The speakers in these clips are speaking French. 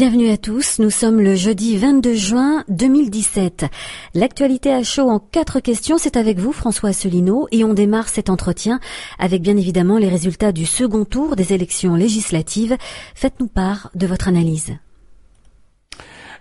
Bienvenue à tous, nous sommes le jeudi 22 juin 2017. L'actualité à chaud en quatre questions, c'est avec vous François Asselineau et on démarre cet entretien avec bien évidemment les résultats du second tour des élections législatives. Faites-nous part de votre analyse.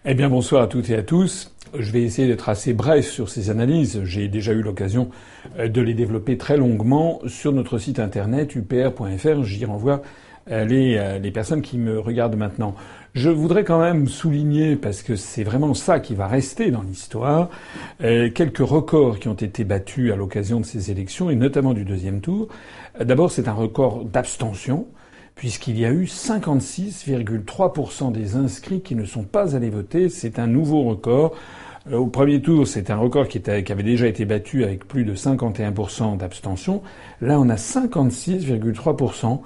Eh bien bonsoir à toutes et à tous. Je vais essayer d'être assez bref sur ces analyses. J'ai déjà eu l'occasion euh, de les développer très longuement sur notre site internet upr.fr. J'y renvoie euh, les, euh, les personnes qui me regardent maintenant. Je voudrais quand même souligner, parce que c'est vraiment ça qui va rester dans l'histoire, euh, quelques records qui ont été battus à l'occasion de ces élections, et notamment du deuxième tour. D'abord, c'est un record d'abstention, puisqu'il y a eu 56,3% des inscrits qui ne sont pas allés voter. C'est un nouveau record. Euh, au premier tour, c'est un record qui, avait déjà été battu avec plus de 51% d'abstention. Là, on a 56,3%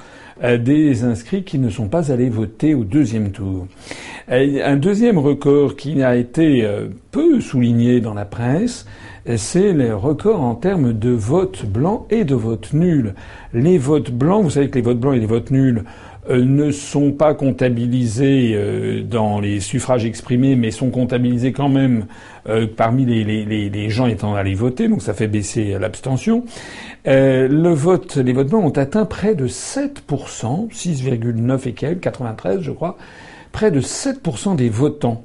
euh, des inscrits qui ne sont pas allés voter au deuxième tour. Euh, un deuxième record qui a été peu souligné dans la presse, c'est les records en termes de votes blancs et de votes nuls. Les votes blancs, vous savez que les votes blancs et les votes nuls euh, ne sont pas comptabilisés euh, dans les suffrages exprimés, mais sont comptabilisés quand même euh, parmi les, gens étant allés voter, donc ça fait baisser l'abstention. le vote, les votes blancs ont atteint près de 7%, 6,9 et quelques, 93 je crois, près de 7% des votants.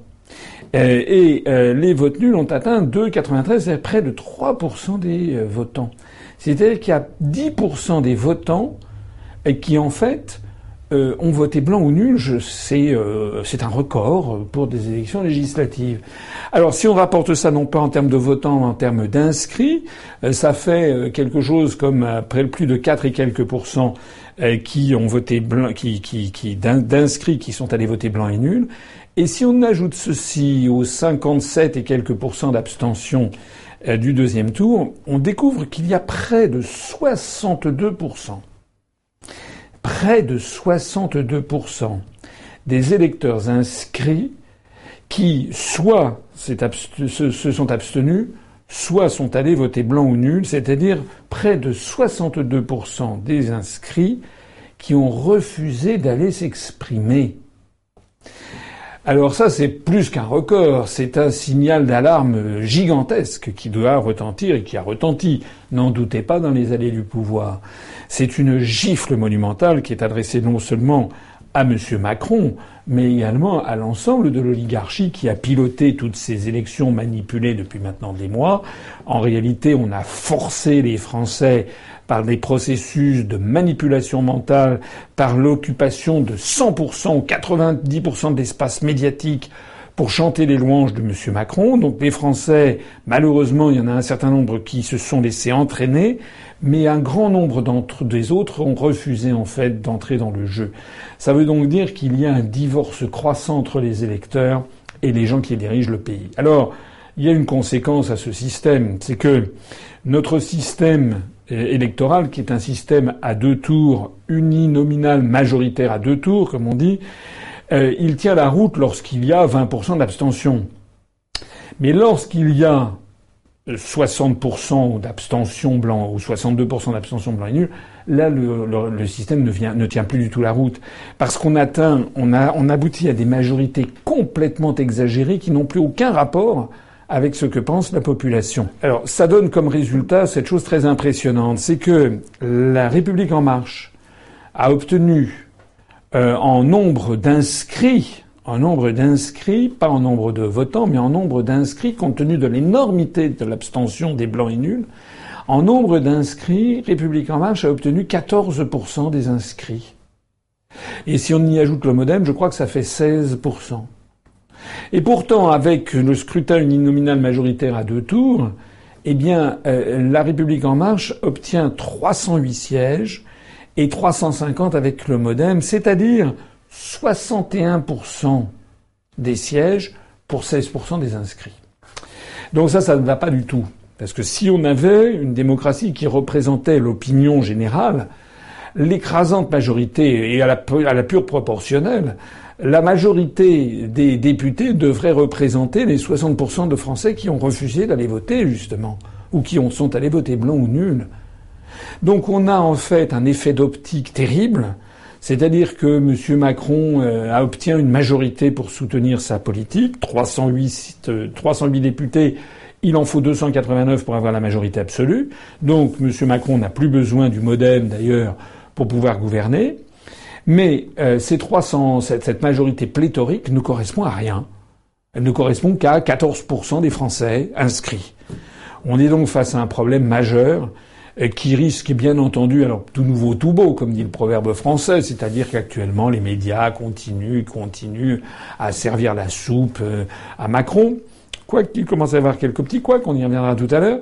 et les votes nuls ont atteint 2,93, près de 3% des votants. C'est-à-dire qu'il y a 10% des votants qui en fait euh, ont voté blanc ou nul, c'est euh, c'est un record pour des élections législatives. Alors si on rapporte ça non pas en termes de votants, mais en termes d'inscrits, euh, ça fait quelque chose comme après plus de 4 et quelques pourcents qui ont voté blanc, qui, qui, qui d'inscrits qui sont allés voter blanc et nul. Et si on ajoute ceci aux 57 et quelques pourcents d'abstention du deuxième tour, on découvre qu'il y a près de 62 près de 62% des électeurs inscrits qui soit se, sont abstenus, soit sont allés voter blanc ou nul, c'est-à-dire près de 62% des inscrits qui ont refusé d'aller s'exprimer. Alors ça, c'est plus qu'un record, c'est un signal d'alarme gigantesque qui doit retentir et qui a retenti, n'en doutez pas, dans les allées du pouvoir. C'est une gifle monumentale qui est adressée non seulement à M. Macron, mais également à l'ensemble de l'oligarchie qui a piloté toutes ces élections manipulées depuis maintenant des mois. En réalité, on a forcé les Français par des processus de manipulation mentale, par l'occupation de 100% ou 90% de l'espace médiatique pour chanter les louanges de M. Macron. Donc les Français, malheureusement, il y en a un certain nombre qui se sont laissés entraîner, mais un grand nombre d'entre des autres ont refusé en fait d'entrer dans le jeu. Ça veut donc dire qu'il y a un divorce croissant entre les électeurs et les gens qui dirigent le pays. Alors, il y a une conséquence à ce système, c'est que notre système électoral, qui est un système à deux tours, uninominal, majoritaire à deux tours, comme on dit, euh, il tient la route lorsqu'il y a 20% d'abstention. Mais lorsqu'il y a 60% d'abstention blanc ou 62% d'abstention blanc et nul, là le, système ne, vient, ne tient plus du tout la route parce qu'on atteint, on, a, on aboutit à des majorités complètement exagérées qui n'ont plus aucun rapport avec ce que pense la population. Alors ça donne comme résultat cette chose très impressionnante, c'est que la République en marche a obtenu euh, en nombre d'inscrits, pas en nombre de votants, mais en nombre d'inscrits, compte tenu de l'énormité de l'abstention des blancs et nuls, en nombre d'inscrits, République en marche a obtenu 14% des inscrits. Et si on y ajoute le modem, je crois que ça fait 16%. Et pourtant, avec le scrutin uninominal majoritaire à deux tours, eh bien, euh, la République en marche obtient 308 sièges et 350 avec le MoDem, c'est-à-dire 61% des sièges pour 16% des inscrits. Donc ça, ça ne va pas du tout. Parce que si on avait une démocratie qui représentait l'opinion générale, l'écrasante majorité, et à la, pure proportionnelle, la majorité des députés devrait représenter les 60% de Français qui ont refusé d'aller voter, justement, ou qui ont, sont allés voter blanc ou nul. Donc on a en fait un effet d'optique terrible, C'est-à-dire que M. Macron a obtient une majorité pour soutenir sa politique, 308, 308 députés, il en faut 289 pour avoir la majorité absolue. Donc M. Macron n'a plus besoin du modem d'ailleurs pour pouvoir gouverner. Mais ces 300, cette majorité pléthorique ne correspond à rien. Elle ne correspond qu'à 14% des Français inscrits. On est donc face à un problème majeur euh, qui risque bien entendu, alors tout nouveau, tout beau, comme dit le proverbe français, c'est-à-dire qu'actuellement les médias continuent, continuent à servir la soupe euh, à Macron. Quoi qu'il commence à y avoir quelques petits quoi, qu'on y reviendra tout à l'heure.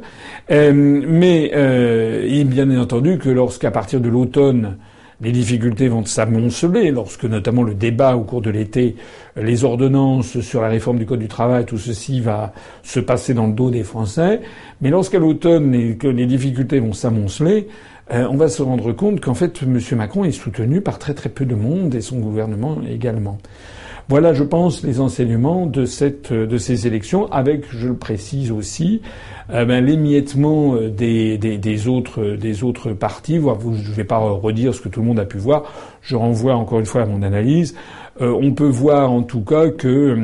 Euh, mais euh, bien entendu que lorsqu'à partir de l'automne, les difficultés vont s'amonceler lorsque notamment le débat au cours de l'été, les ordonnances sur la réforme du Code du travail, tout ceci va se passer dans le dos des Français. Mais lorsqu'à l'automne, les, les difficultés vont s'amonceler, euh, on va se rendre compte qu'en fait, M. Macron est soutenu par très très peu de monde et son gouvernement également. Voilà, je pense, les enseignements de, cette, de ces élections, avec, je le précise aussi, euh, ben, l'émiettement euh, des, des, autres, des autres partis. je ne vais pas redire ce que tout le monde a pu voir. Je renvoie encore une fois à mon analyse. Euh, on peut voir en tout cas que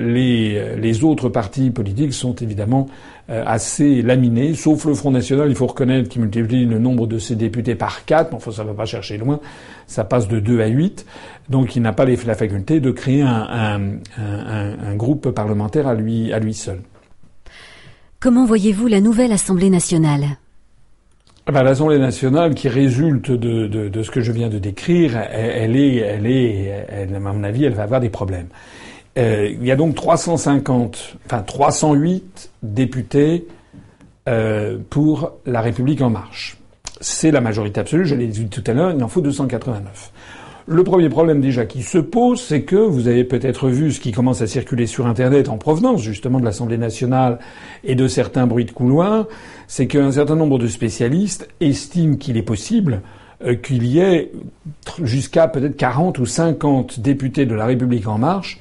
les, les autres partis politiques sont évidemment assez laminés, sauf le Front National, il faut reconnaître qu'il multiplie le nombre de ses députés par quatre, mais enfin ça ne va pas chercher loin, ça passe de 2 à 8. Donc il n'a pas la faculté de créer un, groupe parlementaire à lui, à lui seul. Comment voyez-vous la nouvelle Assemblée nationale? Ah ben, L'Assemblée nationale, qui résulte de, ce que je viens de décrire, elle, est, elle est, à mon avis, elle va avoir des problèmes. Euh, il y a donc 350, enfin 308 députés euh, pour la République en marche. C'est la majorité absolue, je l'ai dit tout à l'heure, il en faut 289. Le premier problème déjà qui se pose, c'est que vous avez peut-être vu ce qui commence à circuler sur Internet en provenance justement de l'Assemblée nationale et de certains bruits de couloir, c'est qu'un certain nombre de spécialistes estiment qu'il est possible euh, qu'il y ait jusqu'à peut-être 40 ou 50 députés de la République en marche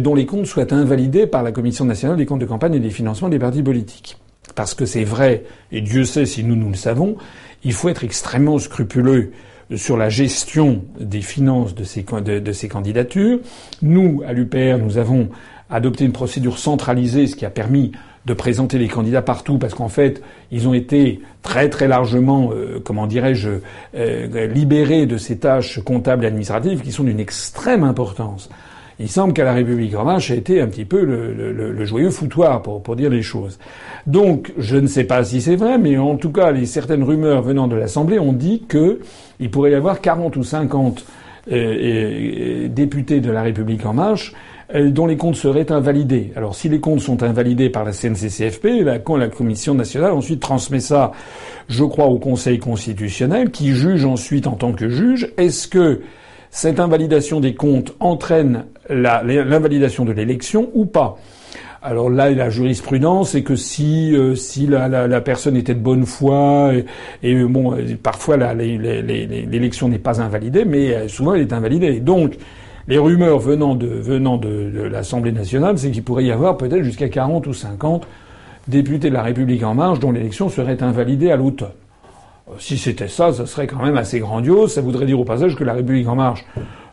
dont les comptes soient invalidés par la Commission nationale des comptes de campagne et des financements des partis politiques. Parce que c'est vrai, et Dieu sait si nous nous le savons, il faut être extrêmement scrupuleux sur la gestion des finances de ces, de, ces candidatures. Nous, à l'UPR, nous avons adopté une procédure centralisée, ce qui a permis de présenter les candidats partout, parce qu'en fait, ils ont été très très largement, euh, comment dirais-je, euh, libérés de ces tâches comptables et administratives qui sont d'une extrême importance. Il semble qu'à la République en marche a été un petit peu le, joyeux foutoir pour, pour, dire les choses. Donc, je ne sais pas si c'est vrai, mais en tout cas, les certaines rumeurs venant de l'Assemblée ont dit qu'il pourrait y avoir 40 ou 50 euh, euh, députés de la République en marche euh, dont les comptes seraient invalidés. Alors si les comptes sont invalidés par la CNCCFP, la, la Commission nationale ensuite transmet ça, je crois, au Conseil constitutionnel, qui juge ensuite en tant que juge, est-ce que cette invalidation des comptes entraîne l'invalidation de l'élection ou pas. Alors là, la jurisprudence c'est que si euh, si la, personne était de bonne foi et, bon, parfois l'élection n'est pas invalidée, mais euh, souvent elle est invalidée. Donc les rumeurs venant de venant de, de l'Assemblée nationale, c'est qu'il pourrait y avoir peut-être jusqu'à 40 ou 50 députés de la République en marche dont l'élection serait invalidée à l'automne. Si c'était ça, ça serait quand même assez grandiose. Ça voudrait dire au passage que la République en marche,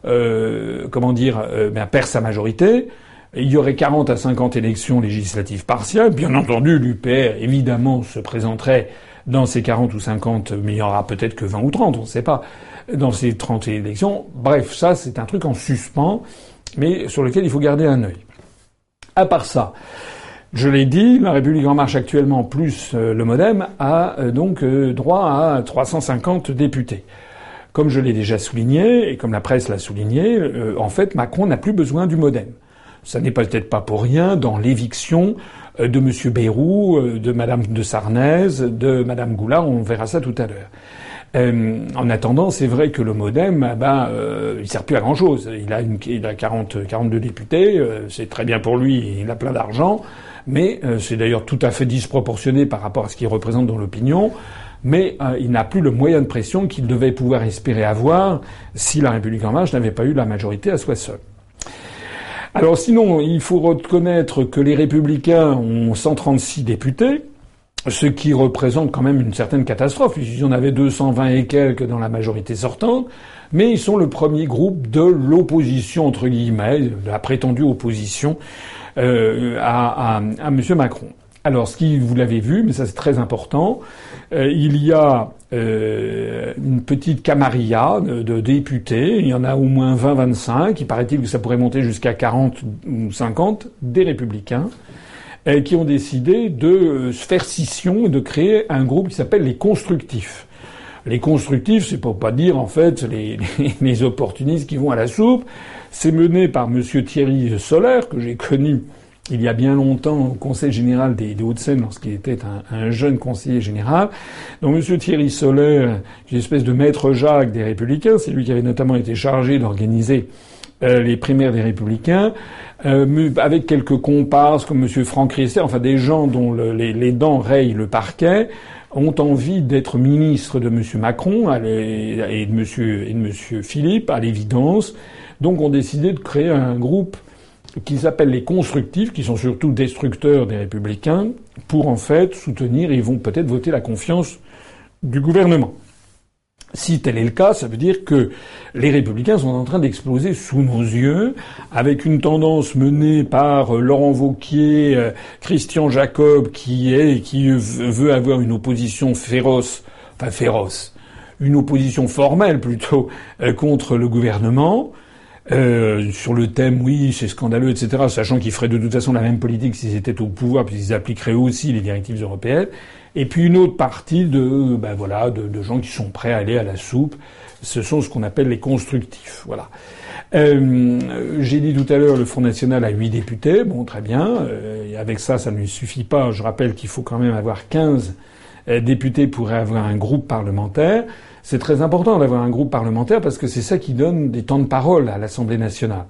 euh, comment dire, euh, ben, perd sa majorité. Il y aurait 40 à 50 élections législatives partielles. Bien entendu, l'UPR, évidemment, se présenterait dans ces 40 ou 50, mais il y aura peut-être que 20 ou 30, on ne sait pas, dans ces 30 élections. Bref, ça, c'est un truc en suspens, mais sur lequel il faut garder un œil. À part ça, je l'ai dit, la République en marche actuellement plus euh, le MoDem a euh, donc euh, droit à 350 députés. Comme je l'ai déjà souligné et comme la presse l'a souligné, en fait Macron n'a plus besoin du MoDem. Ça n'est peut-être pas pour rien dans l'éviction de M. Bayrou, de Mme de Sarnez, de Mme Goulard, on verra ça tout à l'heure. en attendant, c'est vrai que le MoDem, ah ben, euh, il sert plus à grand chose. Il a, une, il a 40, 42 députés, c'est très bien pour lui, il a plein d'argent mais euh, c'est d'ailleurs tout à fait disproportionné par rapport à ce qu'il représente dans l'opinion. Mais euh, il n'a plus le moyen de pression qu'il devait pouvoir espérer avoir si la République en marche n'avait pas eu la majorité à soi seul. Alors sinon, il faut reconnaître que les républicains ont 136 députés, ce qui représente quand même une certaine catastrophe. Il y en avait 220 et quelques dans la majorité sortante, mais ils sont le premier groupe de l'opposition, entre guillemets, de la prétendue opposition euh, à, à, à M. Macron. Alors, ce qui, vous l'avez vu, mais ça c'est très important, euh, il y a euh, une petite camarilla de, députés, il y en a au moins 20-25, il paraît-il que ça pourrait monter jusqu'à 40 ou 50, des républicains, euh, qui ont décidé de faire scission et de créer un groupe qui s'appelle les constructifs. Les constructifs, c'est pour pas dire en fait les, opportunistes qui vont à la soupe. C'est mené par Monsieur Thierry Solaire que j'ai connu il y a bien longtemps au Conseil général des, Hauts-de-Seine lorsqu'il était un, jeune conseiller général. Donc M. Thierry Soler, une espèce de maître Jacques des Républicains, c'est lui qui avait notamment été chargé d'organiser euh, les primaires des Républicains, euh, avec quelques comparses comme M. Franck Riester, enfin des gens dont les, dents rayent le parquet, ont envie d'être ministre de M. Macron et de M. et de M. Philippe, à l'évidence. Donc ont décidé de créer un groupe qu'ils appellent les constructifs, qui sont surtout destructeurs des républicains, pour en fait soutenir et ils vont peut-être voter la confiance du gouvernement. Si tel est le cas, ça veut dire que les républicains sont en train d'exploser sous nos yeux, avec une tendance menée par euh, Laurent Vauquier, euh, Christian Jacob, qui est, qui veut avoir une opposition féroce, enfin féroce, une opposition formelle plutôt euh, contre le gouvernement. Sur le thème, oui, c'est scandaleux, etc., sachant qu'ils feraient de toute façon la même politique s'ils étaient au pouvoir, puisqu'ils appliqueraient aussi les directives européennes. Et puis une autre partie de, ben voilà, de, gens qui sont prêts à aller à la soupe. Ce sont ce qu'on appelle les constructifs. Voilà. Euh, J'ai dit tout à l'heure, le Front National a huit députés. Bon, très bien. Euh, avec ça, ça ne suffit pas. Je rappelle qu'il faut quand même avoir 15 euh, députés pour avoir un groupe parlementaire. C'est très important d'avoir un groupe parlementaire parce que c'est ça qui donne des temps de parole à l'Assemblée nationale.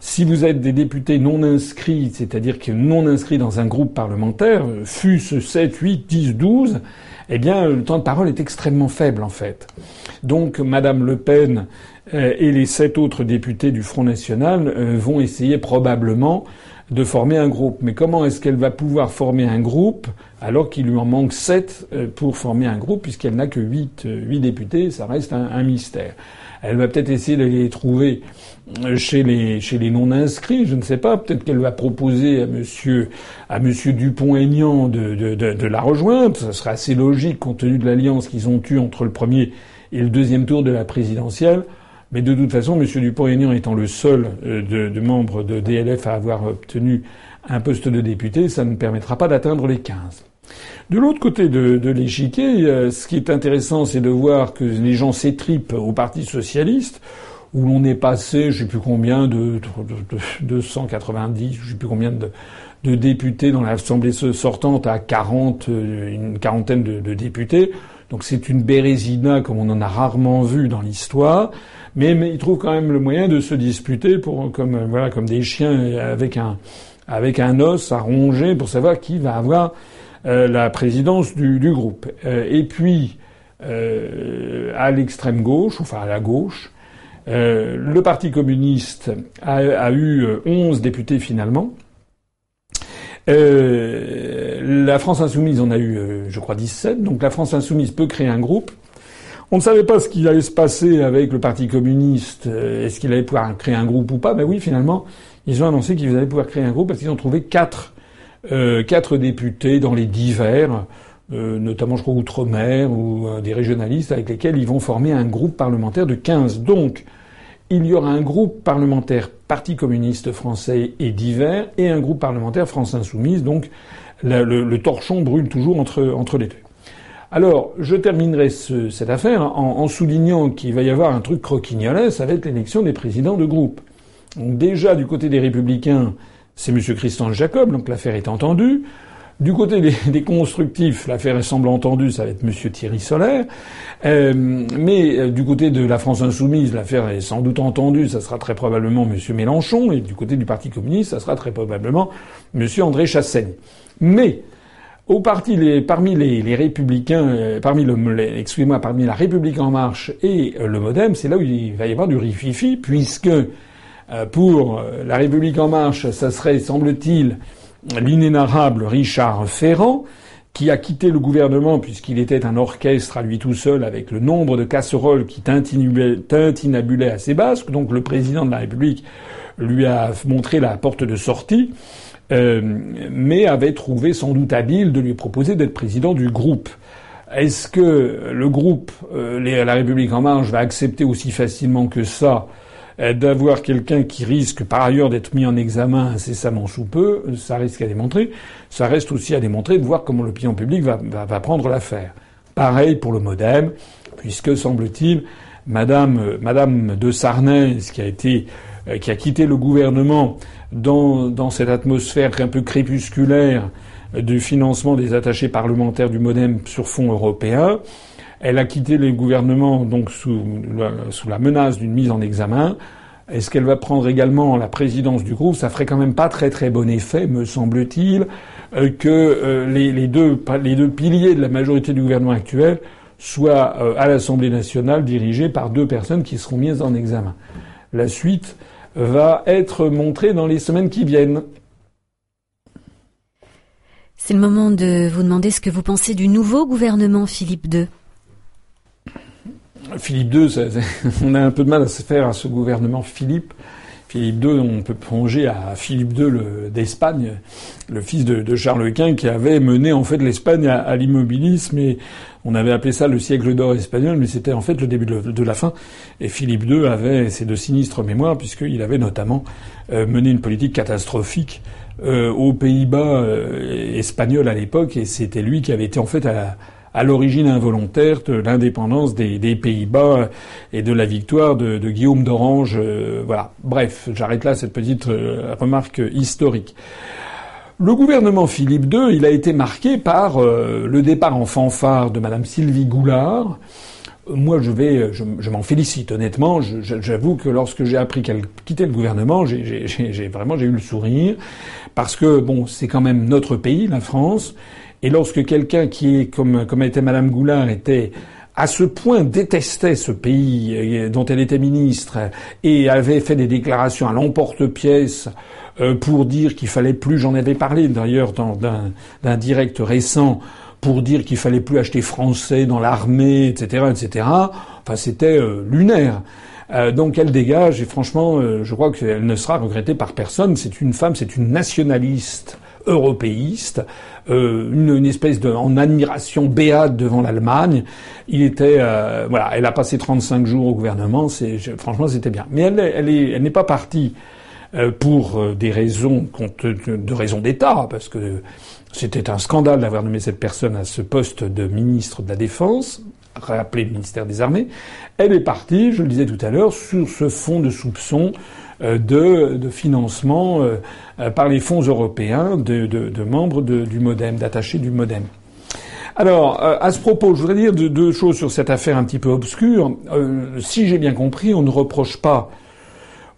Si vous êtes des députés non inscrits, c'est-à-dire que non inscrits dans un groupe parlementaire, fût-ce 7, 8, 10, 12, eh bien, le temps de parole est extrêmement faible, en fait. Donc, Madame Le Pen et les sept autres députés du Front National euh, vont essayer probablement de former un groupe. Mais comment est-ce qu'elle va pouvoir former un groupe alors qu'il lui en manque sept euh, pour former un groupe puisqu'elle n'a que huit, euh, huit députés Ça reste un, mystère. Elle va peut-être essayer de les trouver euh, chez les chez les non inscrits, je ne sais pas. Peut-être qu'elle va proposer à Monsieur à Monsieur Dupont-Aignan de, de, de, la rejoindre. Ça serait assez logique compte tenu de l'alliance qu'ils ont eue entre le premier et le deuxième tour de la présidentielle. Mais de toute façon, M. Dupont-Aignan étant le seul euh, de, de membres de DLF à avoir obtenu un poste de député, ça ne permettra pas d'atteindre les 15. De l'autre côté de, de l'échiquier, euh, ce qui est intéressant, c'est de voir que les gens s'étripent au Parti socialiste, où l'on est passé, je ne sais plus combien, de, de, 290, je ne sais plus combien de, de députés dans l'Assemblée sortante à 40, euh, une quarantaine de, députés. Donc c'est une bérésina comme on en a rarement vu dans l'histoire mais, ils trouvent quand même le moyen de se disputer pour, comme, des chiens avec un, avec un os à ronger pour savoir qui va avoir euh, la présidence du, groupe. Euh, et puis, euh, à l'extrême gauche, enfin à la gauche, euh, le Parti communiste a eu 11 députés finalement. la France insoumise en a eu, je crois, 17. Donc la France insoumise peut créer un groupe. On ne savait pas ce qu'il allait se passer avec le Parti communiste. Euh, est-ce qu'il allait pouvoir créer un groupe ou pas Ben oui, finalement, ils ont annoncé qu'ils allaient pouvoir créer un groupe parce qu'ils ont trouvé quatre, euh, quatre députés dans les divers, euh, notamment je crois outre-mer ou des régionalistes avec lesquels ils vont former un groupe parlementaire de 15. Donc, il y aura un groupe parlementaire Parti communiste français et divers et un groupe parlementaire France insoumise. Donc, le, le torchon brûle toujours entre, entre les deux. Alors, je terminerai cette affaire en, soulignant qu'il va y avoir un truc croquignolet, ça va être l'élection des présidents de groupe. Donc déjà, du côté des Républicains, c'est M. Christian Jacob, donc l'affaire est entendue. Du côté des, constructifs, l'affaire semble entendue, ça va être M. Thierry Solaire. Euh, mais euh, du côté de la France insoumise, l'affaire est sans doute entendue, ça sera très probablement M. Mélenchon. Et du côté du Parti communiste, ça sera très probablement M. André Chassaigne. Mais au parti, parmi les, les républicains, euh, parmi le, excusez-moi, parmi la République en marche et euh, le MoDem, c'est là où il va y avoir du rififi, puisque euh, pour la République en marche, ça serait, semble-t-il, l'inénarrable Richard Ferrand, qui a quitté le gouvernement puisqu'il était un orchestre à lui tout seul avec le nombre de casseroles qui tintinabulaient à ses basques. Donc le président de la République lui a montré la porte de sortie, euh, mais avait trouvé sans doute habile de lui proposer d'être président du groupe. Est-ce que le groupe, euh, la République en marche, va accepter aussi facilement que ça euh, d'avoir quelqu'un qui risque par ailleurs d'être mis en examen incessamment sous peu, ça risque à démontrer. Ça reste aussi à démontrer de voir comment l'opinion publique va, prendre l'affaire. Pareil pour le MoDem, puisque semble-t-il, Madame, Madame de Sarnez, qui a été, qui a quitté le gouvernement dans, dans cette atmosphère un peu crépusculaire du financement des attachés parlementaires du MoDem sur fonds européens, elle a quitté le gouvernement donc sous sous la menace d'une mise en examen. Est-ce qu'elle va prendre également la présidence du groupe? Ça ferait quand même pas très très bon effet, me semble-t-il, euh, que euh, les, les, deux, les deux piliers de la majorité du gouvernement actuel soient euh, à l'Assemblée nationale dirigés par deux personnes qui seront mises en examen. La suite va être montrée dans les semaines qui viennent. C'est le moment de vous demander ce que vous pensez du nouveau gouvernement Philippe II. Philippe II, on a un peu de mal à se faire à ce gouvernement Philippe. Philippe II, on peut plonger à Philippe II d'Espagne, le fils de, Charles Quint, qui avait mené en fait l'Espagne à, l'immobilisme et on avait appelé ça le siècle d'or espagnol, mais c'était en fait le début de, la fin. Et Philippe II avait ces de sinistres mémoires puisqu'il avait notamment euh, mené une politique catastrophique euh, aux Pays-Bas euh, espagnols à l'époque et c'était lui qui avait été en fait à l'origine involontaire de l'indépendance des, Pays-Bas et de la victoire de, Guillaume d'Orange. Voilà. Bref, j'arrête là cette petite remarque historique. Le gouvernement Philippe II, il a été marqué par euh, le départ en fanfare de Madame Sylvie Goulard. Moi, je vais, je, m'en félicite honnêtement. J'avoue que lorsque j'ai appris qu'elle quittait le gouvernement, j'ai vraiment j'ai eu le sourire parce que bon, c'est quand même notre pays, la France, et lorsque quelqu'un qui est, comme, comme était Madame Goulard, était à ce point détestait ce pays euh, dont elle était ministre et avait fait des déclarations à l'emporte-pièce euh, pour dire qu'il fallait plus, j'en avais parlé d'ailleurs d'un direct récent, pour dire qu'il fallait plus acheter français dans l'armée, etc., etc. Enfin, c'était euh, lunaire. donc elle dégage et franchement, je crois qu'elle ne sera regrettée par personne. C'est une femme, c'est une nationaliste européiste, euh, une, une, espèce de en admiration béate devant l'Allemagne. Il était euh, voilà, elle a passé 35 jours au gouvernement. C'est franchement c'était bien. Mais elle elle est elle n'est pas partie euh, pour euh, des raisons de raisons d'État parce que c'était un scandale d'avoir nommé cette personne à ce poste de ministre de la Défense rappelé ministère des Armées, elle est partie, je le disais tout à l'heure, sur ce fond de soupçons euh, de, de financement euh, euh, par les fonds européens de, de, de membres du MoDem, d'attachés du MoDem. Alors, à ce propos, je voudrais dire deux, choses sur cette affaire un petit peu obscure. si j'ai bien compris, on ne reproche pas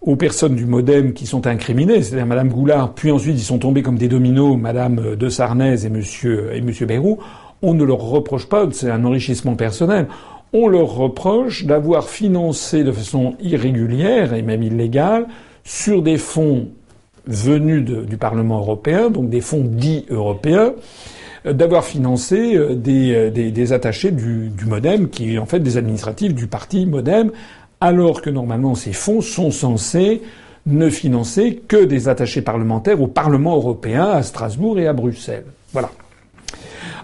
aux personnes du MoDem qui sont incriminées, c'est-à-dire Madame Goulard, puis ensuite ils sont tombés comme des dominos, Madame de Sarnez et Monsieur et Monsieur Bayrou. On ne leur reproche pas, c'est un enrichissement personnel on leur reproche d'avoir financé de façon irrégulière et même illégale sur des fonds venus du Parlement européen, donc des fonds dits européens, euh, d'avoir financé euh, euh, des, attachés du, du, MoDem, qui en fait des administratifs du parti MoDem, alors que normalement ces fonds sont censés ne financer que des attachés parlementaires au Parlement européen, à Strasbourg et à Bruxelles. Voilà.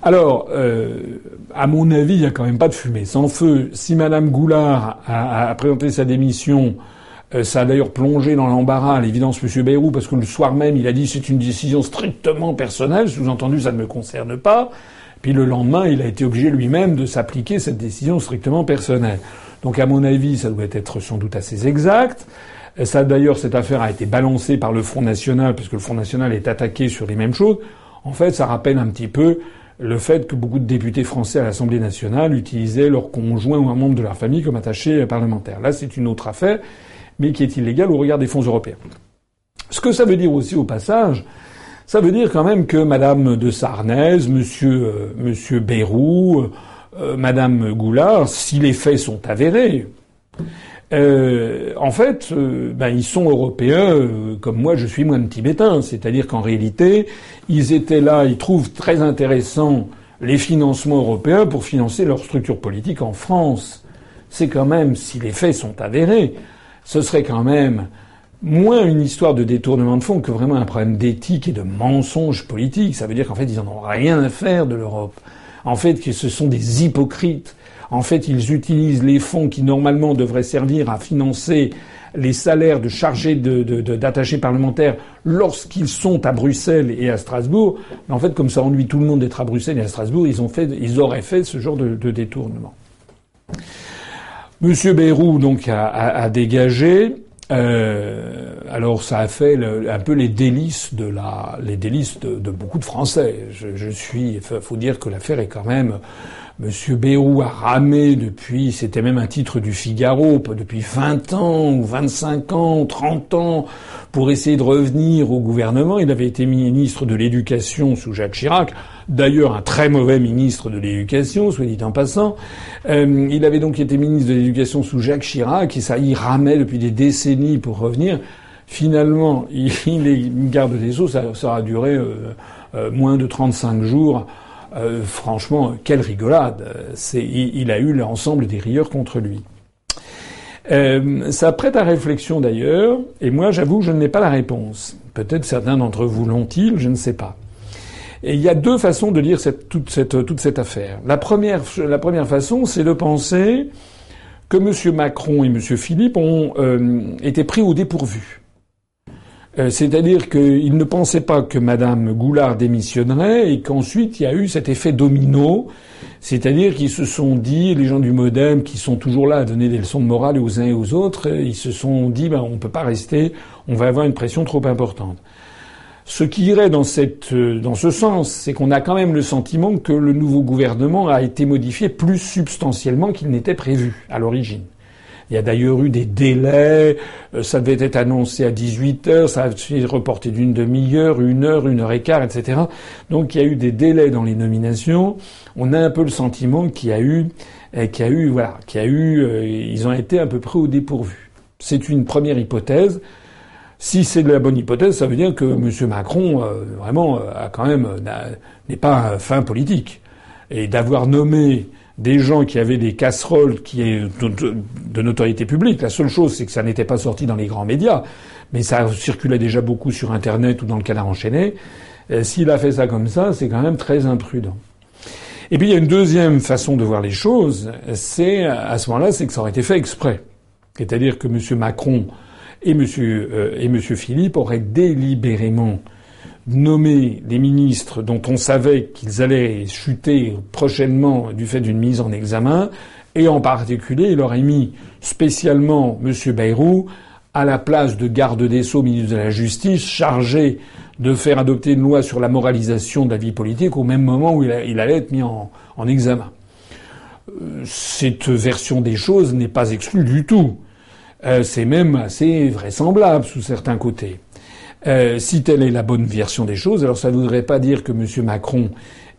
Alors, euh, à mon avis, il n'y a quand même pas de fumée sans feu. Si Madame Goulard a, présenté sa démission, euh, ça a d'ailleurs plongé dans l'embarras à l'évidence M. Bayrou, parce que le soir même, il a dit c'est une décision strictement personnelle, sous-entendu ça ne me concerne pas. Puis le lendemain, il a été obligé lui-même de s'appliquer cette décision strictement personnelle. Donc à mon avis, ça doit être sans doute assez exact. Ça d'ailleurs, cette affaire a été balancée par le Front National, parce que le Front National est attaqué sur les mêmes choses. En fait, ça rappelle un petit peu le fait que beaucoup de députés français à l'Assemblée nationale utilisaient leur conjoint ou un membre de leur famille comme attaché parlementaire. Là, c'est une autre affaire, mais qui est illégale au regard des fonds européens. Ce que ça veut dire aussi au passage, ça veut dire quand même que Madame de Sarnez, Monsieur, euh, Monsieur Bayrou, euh, Madame Goulard, si les faits sont avérés, euh, en fait, euh, ben, ils sont européens comme moi je suis moins de tibétain. C'est-à-dire qu'en réalité, ils étaient là, ils trouvent très intéressant les financements européens pour financer leur structure politique en France. C'est quand même, si les faits sont avérés, ce serait quand même moins une histoire de détournement de fonds que vraiment un problème d'éthique et de mensonge politique. Ça veut dire qu'en fait, ils en ont rien à faire de l'Europe. En fait, ce sont des hypocrites. En fait, ils utilisent les fonds qui normalement devraient servir à financer les salaires de chargés d'attachés parlementaires lorsqu'ils sont à Bruxelles et à Strasbourg. Mais en fait, comme ça ennuie tout le monde d'être à Bruxelles et à Strasbourg, ils auraient fait ce genre de, détournement. Monsieur Bayrou donc a, dégagé. Euh, alors ça a fait un peu les délices de la, les délices de, beaucoup de Français. Je, je suis, faut dire que l'affaire est quand même Monsieur Bérou a ramé depuis, c'était même un titre du Figaro, depuis 20 ans ou 25 ans, 30 ans, pour essayer de revenir au gouvernement. Il avait été ministre de l'Éducation sous Jacques Chirac, d'ailleurs un très mauvais ministre de l'Éducation, soit dit en passant. Euh, il avait donc été ministre de l'Éducation sous Jacques Chirac, et ça, il ramait depuis des décennies pour revenir. Finalement, il, est garde des Sceaux, ça, ça a duré euh, euh, moins de 35 jours euh, franchement, quelle rigolade. il, a eu l'ensemble des rieurs contre lui. Euh, ça prête à réflexion d'ailleurs, et moi j'avoue je n'ai pas la réponse. Peut-être certains d'entre vous l'ont-ils, je ne sais pas. Et il y a deux façons de lire toute, cette, affaire. La première, la première façon, c'est de penser que M. Macron et M. Philippe ont euh, été pris au dépourvu. Euh, c'est-à-dire qu'ils ne pensaient pas que Madame Goulard démissionnerait et qu'ensuite il y a eu cet effet domino, c'est-à-dire qu'ils se sont dit, les gens du MoDem qui sont toujours là à donner des leçons de morale aux uns et aux autres, ils se sont dit, ben, on peut pas rester, on va avoir une pression trop importante. Ce qui irait euh, dans ce sens, c'est qu'on a quand même le sentiment que le nouveau gouvernement a été modifié plus substantiellement qu'il n'était prévu à l'origine. Il y a d'ailleurs eu des délais. Euh, ça devait être annoncé à 18 heures, ça a été reporté d'une demi-heure, une heure, une heure et quart, etc. Donc il y a eu des délais dans les nominations. On a un peu le sentiment qu'il y a eu, euh, qu'il y a eu, voilà, qu'il y a eu, euh, ils ont été à peu près au dépourvu. C'est une première hypothèse. Si c'est de la bonne hypothèse, ça veut dire que M. Macron, vraiment, a quand même n'est pas un fin politique. Et d'avoir nommé des gens qui avaient des casseroles qui est de notoriété publique. La seule chose, c'est que ça n'était pas sorti dans les grands médias, mais ça circulait déjà beaucoup sur Internet ou dans le canard enchaîné. Euh, s'il a fait ça comme ça, c'est quand même très imprudent. Et puis il y a une deuxième façon de voir les choses, c'est à ce moment-là, c'est que ça aurait été fait exprès. C'est-à-dire que M. Macron et M. Euh, et M. Philippe auraient délibérément nommer des ministres dont on savait qu'ils allaient chuter prochainement du fait d'une mise en examen, et en particulier, il aurait mis spécialement M. Bayrou à la place de garde des Sceaux, ministre de la Justice, chargé de faire adopter une loi sur la moralisation de la vie politique au même moment où il, allait être mis en, en examen. Euh, cette version des choses n'est pas exclue du tout. Euh, c'est même assez vraisemblable sous certains côtés. Euh, si telle est la bonne version des choses, alors ça ne voudrait pas dire que M. Macron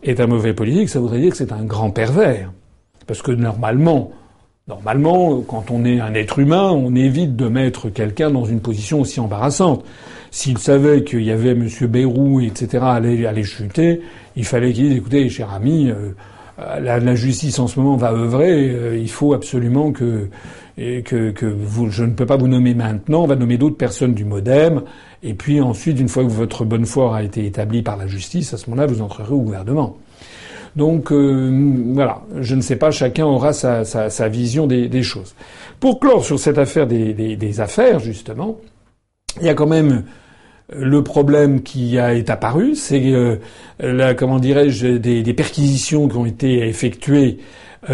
est un mauvais politique, ça voudrait dire que c'est un grand pervers. Parce que normalement, normalement, quand on est un être humain, on évite de mettre quelqu'un dans une position aussi embarrassante. S'il savait qu'il y avait M. Bayrou, etc., à aller, chuter, il fallait qu'il dise, écoutez, cher ami, euh, la, justice en ce moment va œuvrer, euh, il faut absolument que, que, que vous, je ne peux pas vous nommer maintenant, on va nommer d'autres personnes du MoDem, et puis ensuite, une fois que votre bonne foi a été établie par la justice, à ce moment-là, vous entrerez au gouvernement. Donc euh, voilà, je ne sais pas, chacun aura sa, sa, sa vision des, des, choses. Pour clore sur cette affaire des, des, des, affaires, justement, il y a quand même le problème qui a, est apparu, c'est euh, la, comment dirais-je, des, perquisitions qui ont été effectuées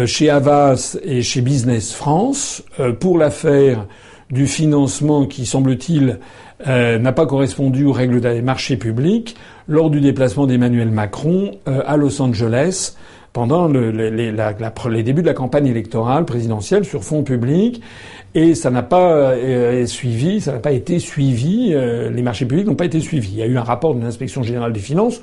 chez Havas et chez Business France euh, pour l'affaire du financement qui, semble-t-il, euh, n'a pas correspondu aux règles des marchés publics lors du déplacement d'Emmanuel Macron euh, à Los Angeles pendant le, les, débuts de la campagne électorale présidentielle sur fonds publics. Et ça n'a pas euh, suivi, ça n'a pas été suivi. les marchés publics n'ont pas été suivis. Il y a eu un rapport de l'inspection générale des finances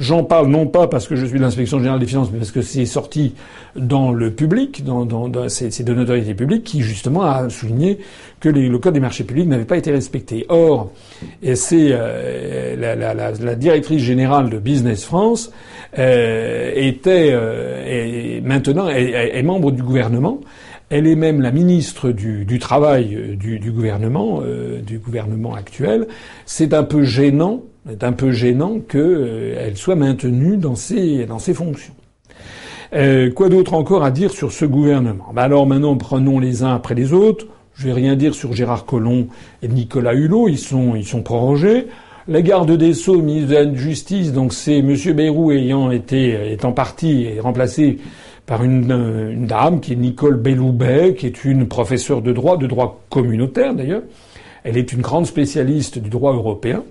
J'en parle non pas parce que je suis de l'inspection générale des finances, mais parce que c'est sorti dans le public, dans, dans, dans c'est de notoriété publique, qui justement a souligné que les, le code des marchés publics n'avait pas été respecté. Or, c'est euh, la, la, la, la, directrice générale de Business France euh, était euh, maintenant est, est, membre du gouvernement. Elle est même la ministre du, du travail euh, du, du gouvernement, euh, du gouvernement actuel. C'est un peu gênant, c'est un peu gênant qu'elle soit maintenue dans ses fonctions. Euh, quoi d'autre encore à dire sur ce gouvernement? Ben Alors maintenant, prenons les uns après les autres. Je vais rien dire sur Gérard Collomb et Nicolas Hulot. Ils sont prorogés. La garde des Sceaux, ministre de la Justice, donc c'est M. Bayrou ayant été étant parti et remplacé par une, une, dame qui est Nicole Belloubet, qui est une professeure de droit, de droit communautaire d'ailleurs. Elle est une grande spécialiste du droit européen.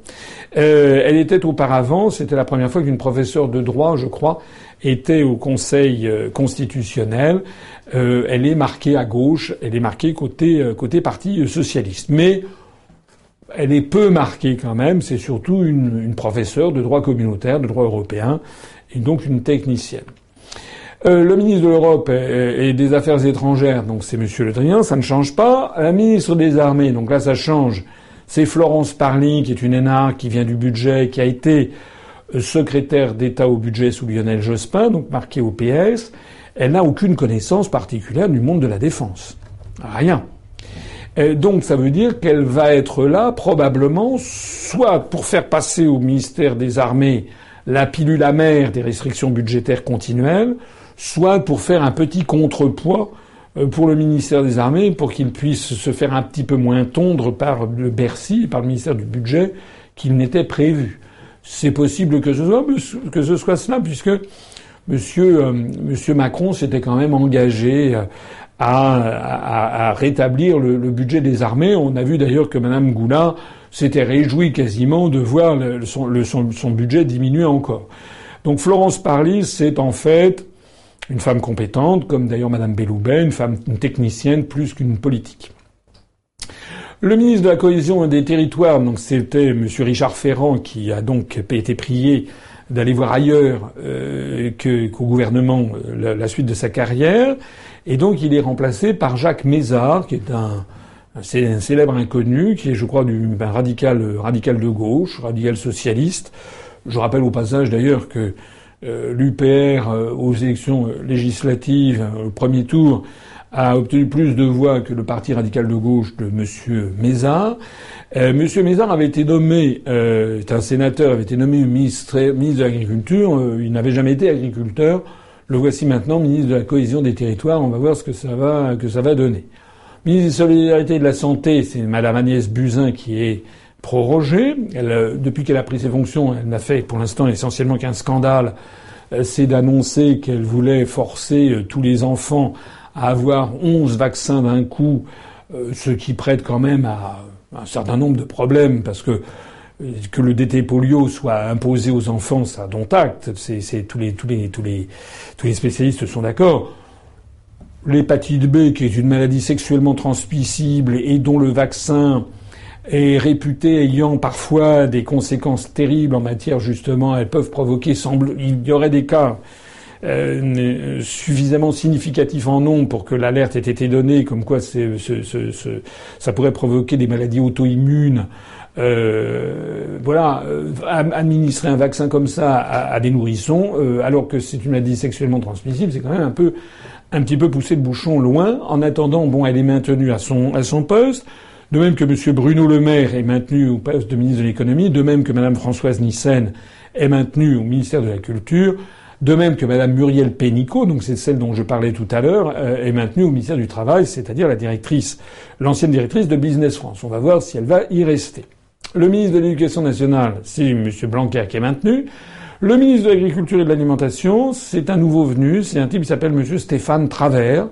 Euh, elle était auparavant, c'était la première fois qu'une professeure de droit, je crois, était au Conseil euh, constitutionnel. Euh, elle est marquée à gauche, elle est marquée côté euh, côté parti socialiste, mais elle est peu marquée quand même. C'est surtout une, une professeure de droit communautaire, de droit européen, et donc une technicienne. Euh, le ministre de l'Europe et, des Affaires étrangères, donc c'est Monsieur Le Drian, ça ne change pas. La ministre des Armées, donc là ça change, c'est Florence Parly, qui est une énarque, qui vient du budget, qui a été euh, secrétaire d'État au budget sous Lionel Jospin, donc marquée au PS. Elle n'a aucune connaissance particulière du monde de la défense. Rien. Et donc ça veut dire qu'elle va être là probablement soit pour faire passer au ministère des Armées la pilule amère des restrictions budgétaires continuelles, soit pour faire un petit contrepoids euh, pour le ministère des Armées, pour qu'il puisse se faire un petit peu moins tondre par le Bercy, par le ministère du Budget, qu'il n'était prévu. C'est possible que ce soit, que ce soit cela, puisque Monsieur, euh, Macron s'était quand même engagé euh, à, rétablir le, budget des armées. On a vu d'ailleurs que Madame Goulard s'était réjouie quasiment de voir son, son, budget diminuer encore. Donc Florence Parly, c'est en fait une femme compétente, comme d'ailleurs Madame Belloubet, une femme une technicienne plus qu'une politique. Le ministre de la cohésion des territoires, donc c'était Monsieur Richard Ferrand, qui a donc été prié d'aller voir ailleurs euh, qu'au gouvernement euh, la, la, suite de sa carrière, et donc il est remplacé par Jacques Mézard, qui est un, un célèbre inconnu, qui est, je crois, du ben, radical, radical de gauche, radical socialiste. Je rappelle au passage d'ailleurs que l'UPR euh, aux élections législatives, euh, au premier tour, a obtenu plus de voix que le parti radical de gauche de M. Mézard. Euh, M. Mézard avait été nommé, euh, un sénateur, avait été nommé ministre, ministre de l'Agriculture. il n'avait jamais été agriculteur. Le voici maintenant ministre de la cohésion des territoires. On va voir ce que ça va, que ça va donner. Ministre des Solidarités et de la Santé, c'est Madame Agnès Buzyn qui est prorogée. Elle, depuis qu'elle a pris ses fonctions, elle n'a fait pour l'instant essentiellement qu'un scandale. Euh, c'est d'annoncer qu'elle voulait forcer euh, tous les enfants à avoir 11 vaccins d'un coup, euh, ce qui prête quand même à un certain nombre de problèmes, parce que que le DT polio soit imposé aux enfants, ça dont acte. C'est, tous les tous les tous les tous les spécialistes sont d'accord. L'hépatite B, qui est une maladie sexuellement transmissible et dont le vaccin est réputé ayant parfois des conséquences terribles en matière justement, elles peuvent provoquer, semble, il y aurait des cas euh, suffisamment significatifs en nombre pour que l'alerte ait été donnée, comme quoi ça pourrait provoquer des maladies auto-immunes. Euh, voilà, euh, administrer un vaccin comme ça à, des nourrissons, euh, alors que c'est une maladie sexuellement transmissible, c'est quand même un peu, un petit peu pousser le bouchon loin. En attendant, bon, elle est maintenue à son, à son poste. De même que M. Bruno Le Maire est maintenu au poste de ministre de l'économie, de même que Mme Françoise Nyssen est maintenue au ministère de la Culture, de même que Mme Muriel Pénicaud, donc c'est celle dont je parlais tout à l'heure, euh, est maintenue au ministère du Travail, c'est-à-dire la directrice, l'ancienne directrice de Business France. On va voir si elle va y rester. Le ministre de l'Éducation nationale, c'est M. Blanquer qui est maintenu. Le ministre de l'Agriculture et de l'Alimentation, c'est un nouveau venu, c'est un type qui s'appelle M. Stéphane Travers.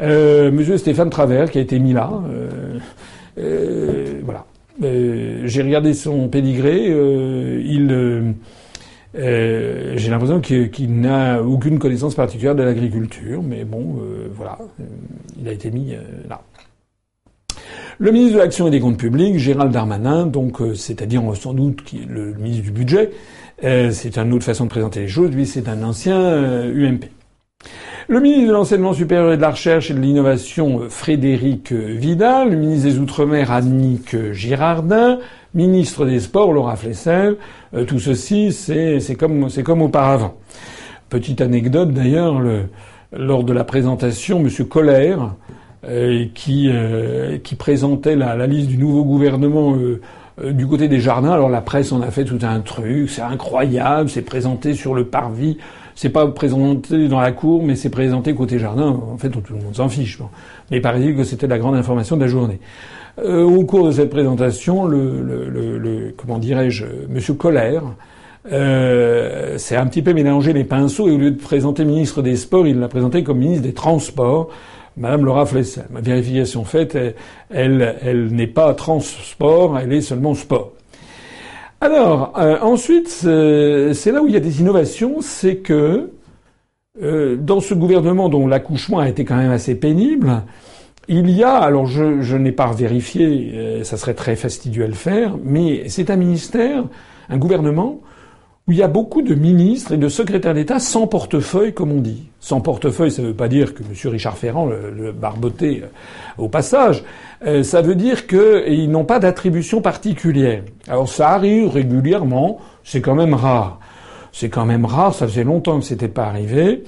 Euh, M. Stéphane Travers qui a été mis là. Euh, euh, voilà. Euh, j'ai regardé son pédigré. Euh, il, j'ai l'impression qu'il n'a aucune connaissance particulière de l'agriculture, mais bon, voilà, il a été mis là. Le ministre de l'Action et des Comptes Publics, Gérald Darmanin, donc c'est-à-dire sans doute le ministre du Budget, c'est une autre façon de présenter les choses. Lui, c'est un ancien UMP. Le ministre de l'Enseignement supérieur et de la Recherche et de l'Innovation, Frédéric Vidal, le ministre des Outre-mer, Annick Girardin, ministre des Sports, Laura Flessel, tout ceci, c'est comme, auparavant. Petite anecdote d'ailleurs, lors de la présentation, M. Colère, euh, qui, euh, qui présentait la, la, liste du nouveau gouvernement euh, du côté des jardins. Alors la presse en a fait tout un truc, c'est incroyable, c'est présenté sur le parvis, c'est pas présenté dans la cour, mais c'est présenté côté jardin. En fait, tout le monde s'en fiche. Mais il paraît que c'était la grande information de la journée. au cours de cette présentation, le, le, le, comment dirais-je, Monsieur Colère euh, c'est un petit peu mélangé les pinceaux et au lieu de présenter ministre des Sports, il l'a présenté comme ministre des Transports. Madame Laura Flessel. Ma vérification faite, elle, elle, n'est pas transport, elle est seulement sport. Alors, euh, ensuite, c'est là où il y a des innovations, c'est que euh, dans ce gouvernement dont l'accouchement a été quand même assez pénible, il y a, alors je, n'ai pas vérifié, euh, ça serait très fastidieux à le faire, mais c'est un ministère, un gouvernement où il y a beaucoup de ministres et de secrétaires d'État sans portefeuille, comme on dit. Sans portefeuille, ça ne veut pas dire que M. Richard Ferrand le, le barboté euh, au passage. Euh, ça veut dire qu'ils n'ont pas d'attribution particulière. Alors ça arrive régulièrement, c'est quand même rare. C'est quand même rare, ça faisait longtemps que c'était pas arrivé,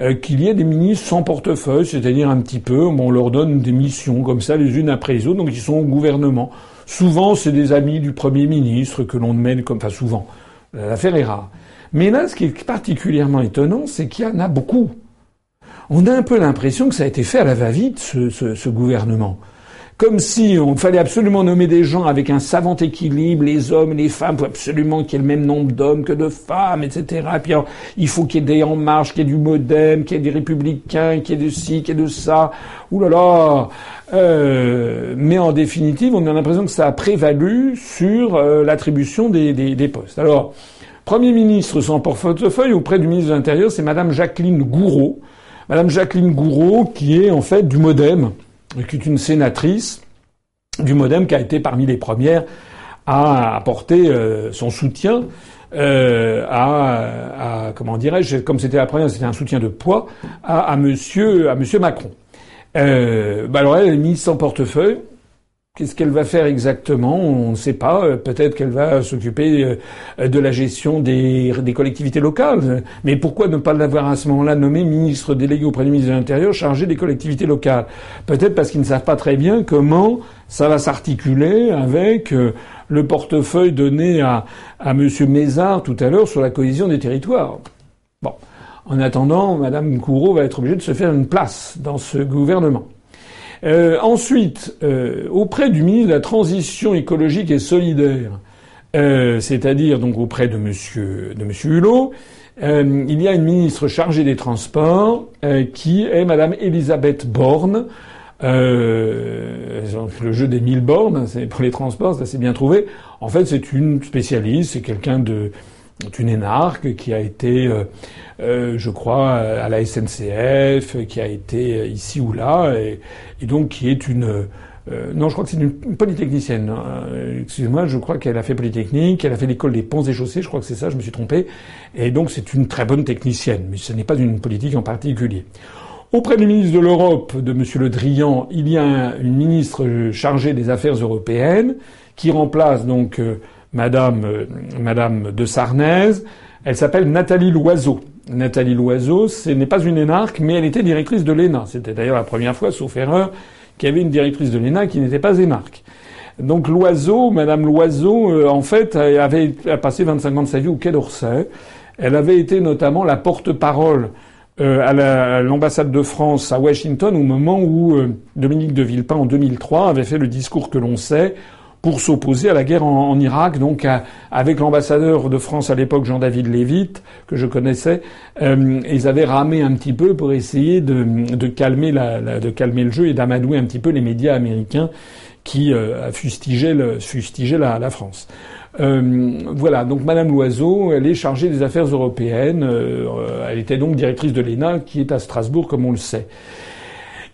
euh, qu'il y ait des ministres sans portefeuille, c'est-à-dire un petit peu, on leur donne des missions comme ça les unes après les autres, donc ils sont au gouvernement. Souvent, c'est des amis du Premier ministre que l'on mène comme, enfin souvent, L'affaire est rare. Mais là, ce qui est particulièrement étonnant, c'est qu'il y en a beaucoup. On a un peu l'impression que ça a été fait à la va-vite, ce, ce, gouvernement. Comme si on fallait absolument nommer des gens avec un savant équilibre, les hommes les femmes, faut absolument qu'il y ait le même nombre d'hommes que de femmes, etc. Et puis il faut qu'il y ait des En Marche, qu'il y ait du Modem, qu'il y ait des Républicains, qu'il y ait de ci, qu'il y ait de ça. Ouh là euh, Mais en définitive, on a l'impression que ça a prévalu sur euh, l'attribution des, des, des postes. Alors, Premier ministre sans portefeuille auprès du ministre de l'Intérieur, c'est Madame Jacqueline Gouraud. Madame Jacqueline Gouraud, qui est en fait du MoDem, qui est une sénatrice du MoDem, qui a été parmi les premières à apporter euh, son soutien euh, à, comment dirais-je, comme c'était la première, c'était un soutien de poids à, à Monsieur à Monsieur Macron. Euh, bah alors elle est mise sans portefeuille. Qu'est-ce qu'elle va faire exactement? On ne sait pas. Euh, peut-être qu'elle va s'occuper euh, de la gestion des, collectivités locales. Mais pourquoi ne pas l'avoir à ce moment-là nommé ministre délégué auprès du ministre de l'Intérieur chargé des collectivités locales? Peut-être parce qu'ils ne savent pas très bien comment ça va s'articuler avec euh, le portefeuille donné à, M. Mézard tout à l'heure sur la cohésion des territoires. Bon. En attendant, Mme Couraud va être obligée de se faire une place dans ce gouvernement. Euh, ensuite, euh, auprès du ministre de la Transition écologique et solidaire, euh, c'est-à-dire donc auprès de Monsieur de Monsieur Hulot, il y a une ministre chargée des Transports qui est Madame Elisabeth Borne. le jeu des mille bornes, c'est pour les transports, c'est bien trouvé. En fait, c'est une spécialiste, c'est quelqu'un de une énarque qui a été, euh, euh, je crois, à la SNCF, qui a été ici ou là, et, donc qui est une... Euh, non, je crois que c'est une, polytechnicienne. Hein. Excusez-moi, je crois qu'elle a fait polytechnique, elle a fait l'école des ponts et chaussées, je crois que c'est ça, je me suis trompé. Et donc c'est une très bonne technicienne, mais ce n'est pas une politique en particulier. Auprès du ministre de l'Europe, de M. Le Drian, il y a une ministre chargée des affaires européennes qui remplace donc Madame, euh, Madame de Sarnez. Elle s'appelle Nathalie Loiseau. Nathalie Loiseau, ce n'est pas une énarque, mais elle était directrice de l'ENA. C'était d'ailleurs la première fois, sauf erreur, qu'il y avait une directrice de l'ENA qui n'était pas énarque. Donc Loiseau, Madame Loiseau, euh, en fait, avait passé 25 ans de sa vie au Quai d'Orsay. Elle avait été notamment la porte-parole euh, à l'ambassade de France à Washington au moment où Dominique de Villepin, en 2003, avait fait le discours que l'on sait pour s'opposer à la guerre en, Irak. Donc avec l'ambassadeur de France à l'époque, Jean-David Lévite, que je connaissais, euh, ils avaient ramé un petit peu pour essayer de, calmer, la, de calmer le jeu et d'amadouer un petit peu les médias américains qui euh, fustigeaient, le, la, France. Euh, voilà, donc Madame Loiseau, elle est chargée des affaires européennes. Euh, elle était donc directrice de l'ENA, qui est à Strasbourg, comme on le sait.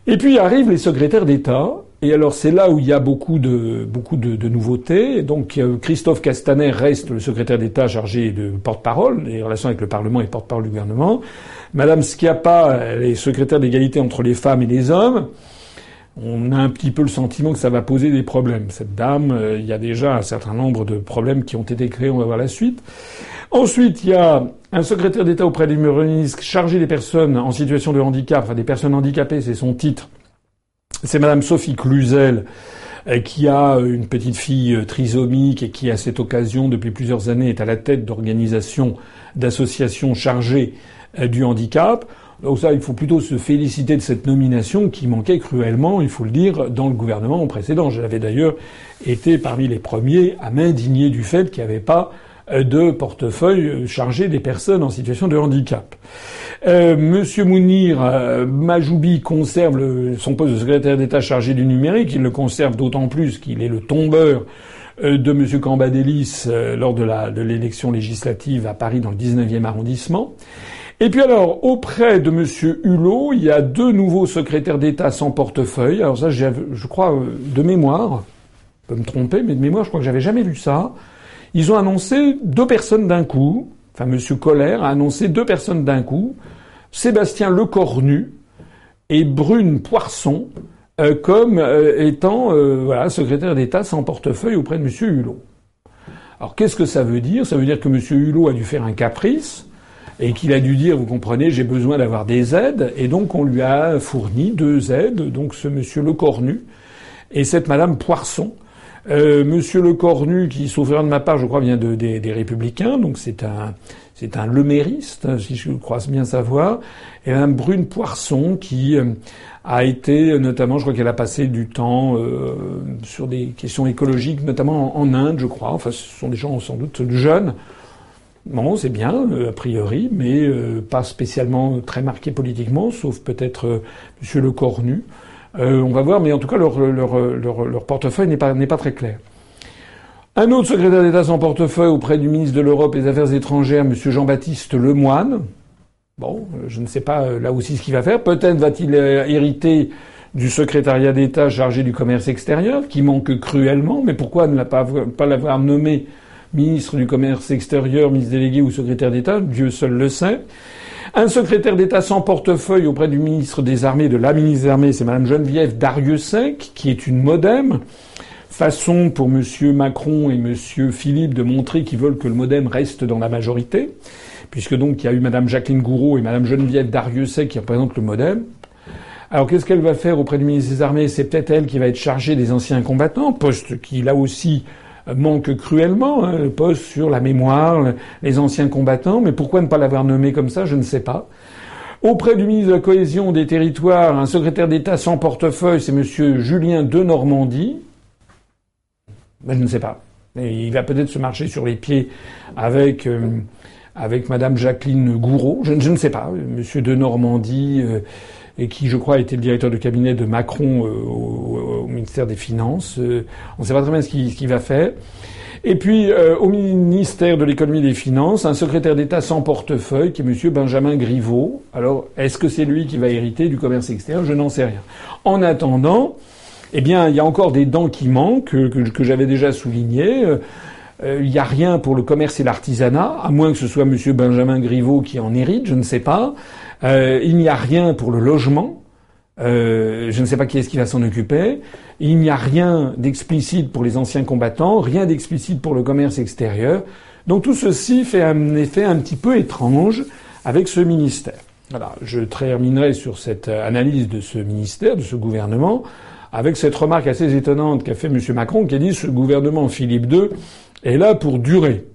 Et puis arrivent les secrétaires d'État, Et alors c'est là où il y a beaucoup de nouveautés. Donc euh, Christophe Castaner reste le secrétaire d'État chargé de porte-parole des relations avec le Parlement et porte-parole du gouvernement. Madame Schiappa, elle est secrétaire d'égalité entre les femmes et les hommes. On a un petit peu le sentiment que ça va poser des problèmes. Cette dame, euh, il y a déjà un certain nombre de problèmes qui ont été créés. On va voir la suite. Ensuite, il y a un secrétaire d'État auprès du ministre chargé des personnes en situation de handicap, enfin des personnes handicapées, c'est son titre c'est Madame Sophie Cluzel euh, qui a une petite fille euh, trisomique et qui, à cette occasion, depuis plusieurs années, est à la tête d'organisations, d'associations chargées euh, du handicap. Donc ça, il faut plutôt se féliciter de cette nomination qui manquait cruellement, il faut le dire, dans le gouvernement précédent. J'avais d'ailleurs été parmi les premiers à m'indigner du fait qu'il n'y avait pas de portefeuille chargé des personnes en situation de handicap. Euh, Monsieur Mounir euh, Majoubi conserve son poste de secrétaire d'État chargé du numérique. Il le conserve d'autant plus qu'il est le tombeur euh, de Monsieur Cambadélis lors de l'élection législative à Paris dans le 19e arrondissement. Et puis alors, auprès de Monsieur Hulot, il y a deux nouveaux secrétaires d'État sans portefeuille. Alors ça, je crois, de mémoire, je peux me tromper, mais de mémoire, je crois que j'avais jamais vu ça. Ils ont annoncé deux personnes d'un coup. Enfin, Monsieur Colère a annoncé deux personnes d'un coup. Sébastien Lecornu et Brune Poisson euh, comme euh, étant euh, voilà, secrétaire d'État sans portefeuille auprès de M. Hulot. Alors qu'est-ce que ça veut dire? Ça veut dire que M. Hulot a dû faire un caprice et qu'il a dû dire, vous comprenez, j'ai besoin d'avoir des aides, et donc on lui a fourni deux aides, donc ce monsieur Lecornu et cette madame Poisson. Monsieur Lecornu, qui, sauf de ma part, je crois, vient de, des, des Républicains, donc c'est un, c'est un lemériste, si je crois bien savoir, et Mme Brune Poisson qui euh, a été notamment, je crois qu'elle a passé du temps euh, sur des questions écologiques, notamment en, Inde, je crois. Enfin, ce sont des gens sans doute jeunes. Bon, c'est bien, euh, a priori, mais pas spécialement très marqués politiquement, sauf peut-être Monsieur Le Cornu. On va voir, mais en tout cas, leur, leur, leur, portefeuille n'est pas, pas très clair. Un autre secrétaire d'État sans portefeuille auprès du ministre de l'Europe et des Affaires étrangères, M. Jean-Baptiste Lemoine. Bon, euh, je ne sais pas euh, là aussi ce qu'il va faire. Peut-être va-t-il euh, hériter du secrétariat d'État chargé du commerce extérieur, qui manque cruellement. Mais pourquoi ne pas l'avoir nommé ministre du commerce extérieur, ministre délégué ou secrétaire d'État? Dieu seul le sait. Un secrétaire d'État sans portefeuille auprès du ministre des Armées, de la ministre des Armées, c'est Mme Geneviève Dariussec, qui est une modem façon pour M. Macron et M. Philippe de montrer qu'ils veulent que le MoDem reste dans la majorité, puisque donc il y a eu Mme Jacqueline Gouraud et Mme Geneviève Dariussec qui représentent le MoDem. Alors qu'est-ce qu'elle va faire auprès du ministre des Armées? C'est peut-être elle qui va être chargée des anciens combattants, poste qui là aussi manque cruellement, hein, poste sur la mémoire, les anciens combattants, mais pourquoi ne pas l'avoir nommé comme ça, je ne sais pas. Auprès du ministre de la Cohésion des Territoires, un secrétaire d'État sans portefeuille, c'est M. Julien de Normandie, ben, je ne sais pas. il va peut-être se marcher sur les pieds avec euh, avec Madame Jacqueline Gouraud. Je, ne sais pas. Monsieur de Normandie, euh, et qui, je crois, était le directeur de cabinet de Macron euh, au, ministère des Finances. on ne sait pas très bien ce qu'il va faire. Et puis, au ministère de l'économie et des finances, un secrétaire d'État sans portefeuille, qui est Monsieur Benjamin Griveaux. Alors, est-ce que c'est lui qui va hériter du commerce extérieur? Je n'en sais rien. En attendant, eh bien, il y a encore des dents qui manquent, que, j'avais déjà souligné. Euh, il n'y a rien pour le commerce et l'artisanat, à moins que ce soit M. Benjamin Griveaux qui en hérite, je ne sais pas. Euh, il n'y a rien pour le logement. Euh, je ne sais pas qui est-ce qui va s'en occuper. Il n'y a rien d'explicite pour les anciens combattants, rien d'explicite pour le commerce extérieur. Donc tout ceci fait un effet un petit peu étrange avec ce ministère. Voilà, je terminerai sur cette analyse de ce ministère, de ce gouvernement, avec cette remarque assez étonnante qu'a fait M. Macron, qui a dit ce gouvernement Philippe II est là pour durer,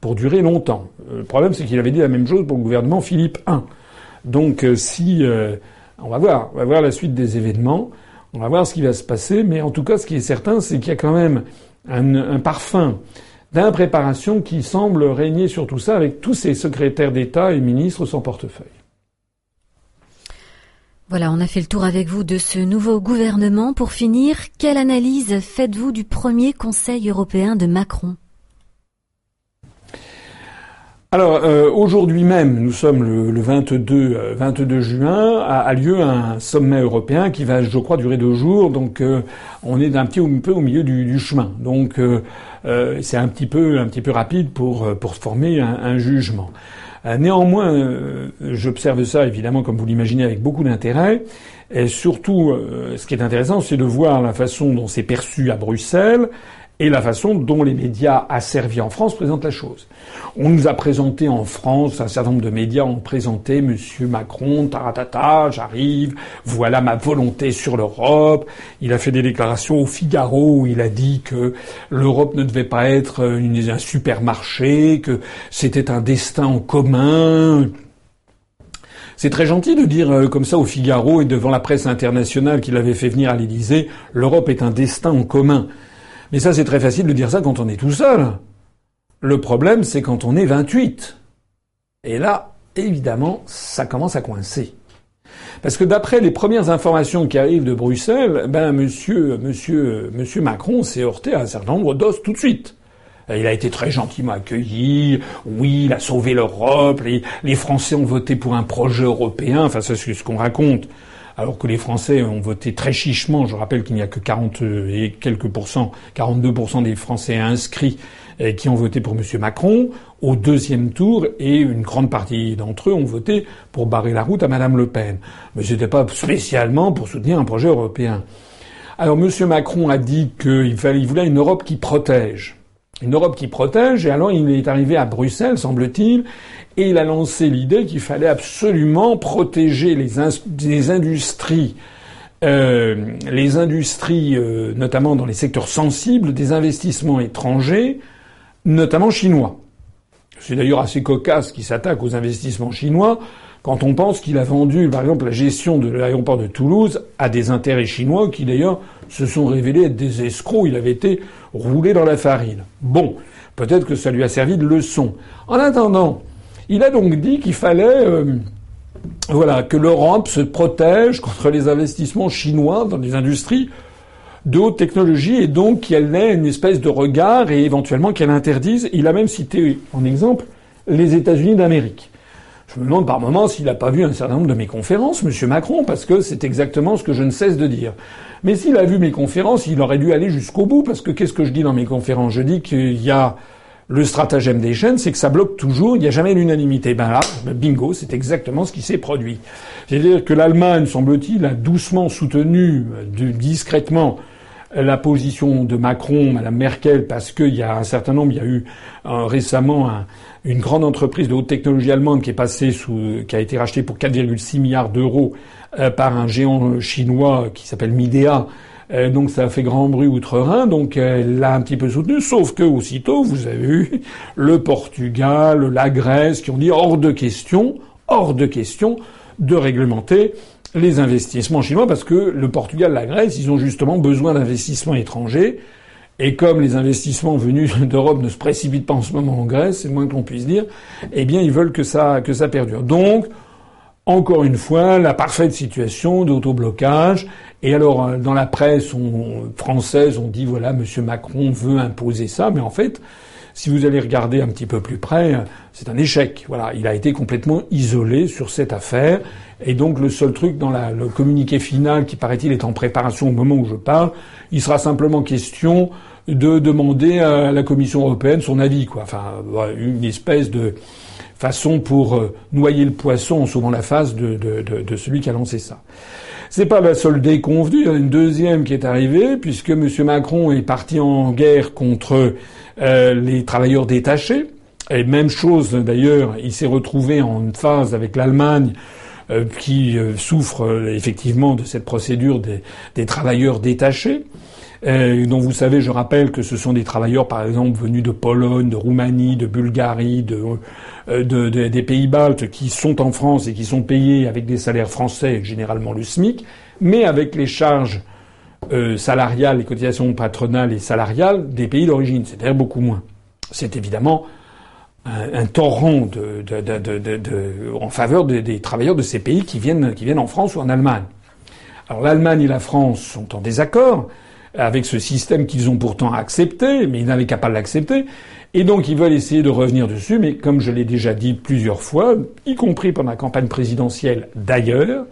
pour durer longtemps. Euh, le problème, c'est qu'il avait dit la même chose pour le gouvernement Philippe I. Donc, euh, si euh, on va voir, on va voir la suite des événements, on va voir ce qui va se passer, mais en tout cas, ce qui est certain, c'est qu'il y a quand même un, un parfum d'impréparation qui semble régner sur tout ça, avec tous ces secrétaires d'État et ministres sans portefeuille. Voilà, on a fait le tour avec vous de ce nouveau gouvernement. Pour finir, quelle analyse faites-vous du premier Conseil européen de Macron? Alors euh, aujourd'hui même, nous sommes le, 22, 22 euh, juin, a, lieu un sommet européen qui va, je crois, durer deux jours. Donc euh, on est un petit peu au milieu du, chemin. Donc c'est un petit peu un petit peu rapide pour pour former un, un jugement. néanmoins, j'observe ça évidemment, comme vous l'imaginez, avec beaucoup d'intérêt. Et surtout, ce qui est intéressant, c'est de voir la façon dont c'est perçu à Bruxelles et la façon dont les médias asservis en France présentent la chose. On nous a présenté en France, un certain nombre de médias ont présenté Monsieur Macron, taratata, j'arrive, voilà ma volonté sur l'Europe. Il a fait des déclarations au Figaro où il a dit que l'Europe ne devait pas être un supermarché, que c'était un destin en commun. C'est très gentil de dire euh, comme ça au Figaro et devant la presse internationale qu'il avait fait venir à l'Élysée, l'Europe est un destin en commun. Mais ça, c'est très facile de dire ça quand on est tout seul. Le problème, c'est quand on est 28. Et là, évidemment, ça commence à coincer. Parce que d'après les premières informations qui arrivent de Bruxelles, ben monsieur, monsieur, monsieur Macron s'est heurté à un certain nombre d'os tout de suite. Il a été très gentiment accueilli. Oui, il a sauvé l'Europe. Les, les, Français ont voté pour un projet européen. Enfin, c'est ce qu'on raconte alors que les Français ont voté très chichement. Je rappelle qu'il n'y a que 40 et quelques pourcents, 42% des Français inscrits euh, qui ont voté pour M. Macron au deuxième tour et une grande partie d'entre eux ont voté pour barrer la route à Mme Le Pen. Mais ce n'était pas spécialement pour soutenir un projet européen. Alors M. Macron a dit qu'il il voulait une Europe qui protège. Une Europe qui protège, et alors il est arrivé à Bruxelles, semble-t-il, et il a lancé l'idée qu'il fallait absolument protéger les, industries, euh, euh, notamment dans les secteurs sensibles, des investissements étrangers, notamment chinois. C'est d'ailleurs assez cocasse qu'il s'attaque aux investissements chinois quand on pense qu'il a vendu, par exemple, la gestion de l'aéroport de Toulouse à des intérêts chinois qui d'ailleurs se sont révélés être des escrocs. Il avait été roulé dans la farine. Bon, peut-être que ça lui a servi de leçon. En attendant, il a donc dit qu'il fallait euh, voilà, que l'Europe se protège contre les investissements chinois dans les industries de haute technologie et donc qu'elle ait une espèce de regard et éventuellement qu'elle interdise. Il a même cité en exemple les États-Unis d'Amérique. Je me demande par moments s'il n'a pas vu un certain nombre de mes conférences, M. Macron, parce que c'est exactement ce que je ne cesse de dire. Mais s'il a vu mes conférences, il aurait dû aller jusqu'au bout, parce que qu'est-ce que je dis dans mes conférences? Je dis qu'il y a le stratagème des chaînes, c'est que ça bloque toujours, il n'y a jamais l'unanimité. Ben là, bingo, c'est exactement ce qui s'est produit. C'est-à-dire que l'Allemagne, semble-t-il, a doucement soutenu, discrètement, la position de Macron, Madame Merkel, parce qu'il y a un certain nombre, il y a eu euh, récemment une grande entreprise de haute technologie allemande qui a été rachetée pour 4,6 milliards d'euros euh, par un géant chinois qui s'appelle Midea, euh, donc ça a fait grand bruit outre-Rhin, donc elle l'a un petit peu soutenu, sauf que aussitôt, vous avez eu le Portugal, la Grèce qui ont dit hors de question, hors de question de réglementer les investissements chinois parce que le Portugal, la Grèce, ils ont justement besoin d'investissements étrangers. Et comme les investissements venus d'Europe ne se précipitent pas en ce moment en Grèce, c'est le moins que l'on puisse dire, eh bien ils veulent que ça, que ça perdure. Donc, encore une fois, la parfaite situation d'autoblocage. Et alors, euh, dans la presse française, on dit voilà, Monsieur Macron veut imposer ça, mais en fait, si vous allez regarder un petit peu plus près, c'est un échec. Voilà, il a été complètement isolé sur cette affaire. Et donc le seul truc dans la, le communiqué final, qui paraît-il est en préparation au moment où je parle, il sera simplement question de demander à la Commission européenne son avis, quoi. Enfin, une espèce de façon pour euh, noyer le poisson en sauvant la face de, de, celui qui a lancé ça. C'est pas la seule déconvenue, il y a une deuxième qui est arrivée, puisque M. Macron est parti en guerre contre euh, les travailleurs détachés. Et même chose d'ailleurs, il s'est retrouvé en phase avec l'Allemagne euh, qui souffre effectivement de cette procédure des, travailleurs détachés. Euh, dont vous savez, je rappelle que ce sont des travailleurs, par exemple, venus de Pologne, de Roumanie, de Bulgarie, euh, de, des pays baltes, qui sont en France et qui sont payés avec des salaires français, généralement le SMIC, mais avec les charges euh, salariales, les cotisations patronales et salariales des pays d'origine, c'est-à-dire beaucoup moins. C'est évidemment un, torrent de, de, en faveur des travailleurs de ces pays qui viennent, qui viennent en France ou en Allemagne. Alors l'Allemagne et la France sont en désaccord. avec ce système qu'ils ont pourtant accepté, mais ils n'avaient qu'à pas l'accepter. Et donc ils veulent essayer de revenir dessus, mais comme je l'ai déjà dit plusieurs fois, y compris pendant la campagne présidentielle d'ailleurs,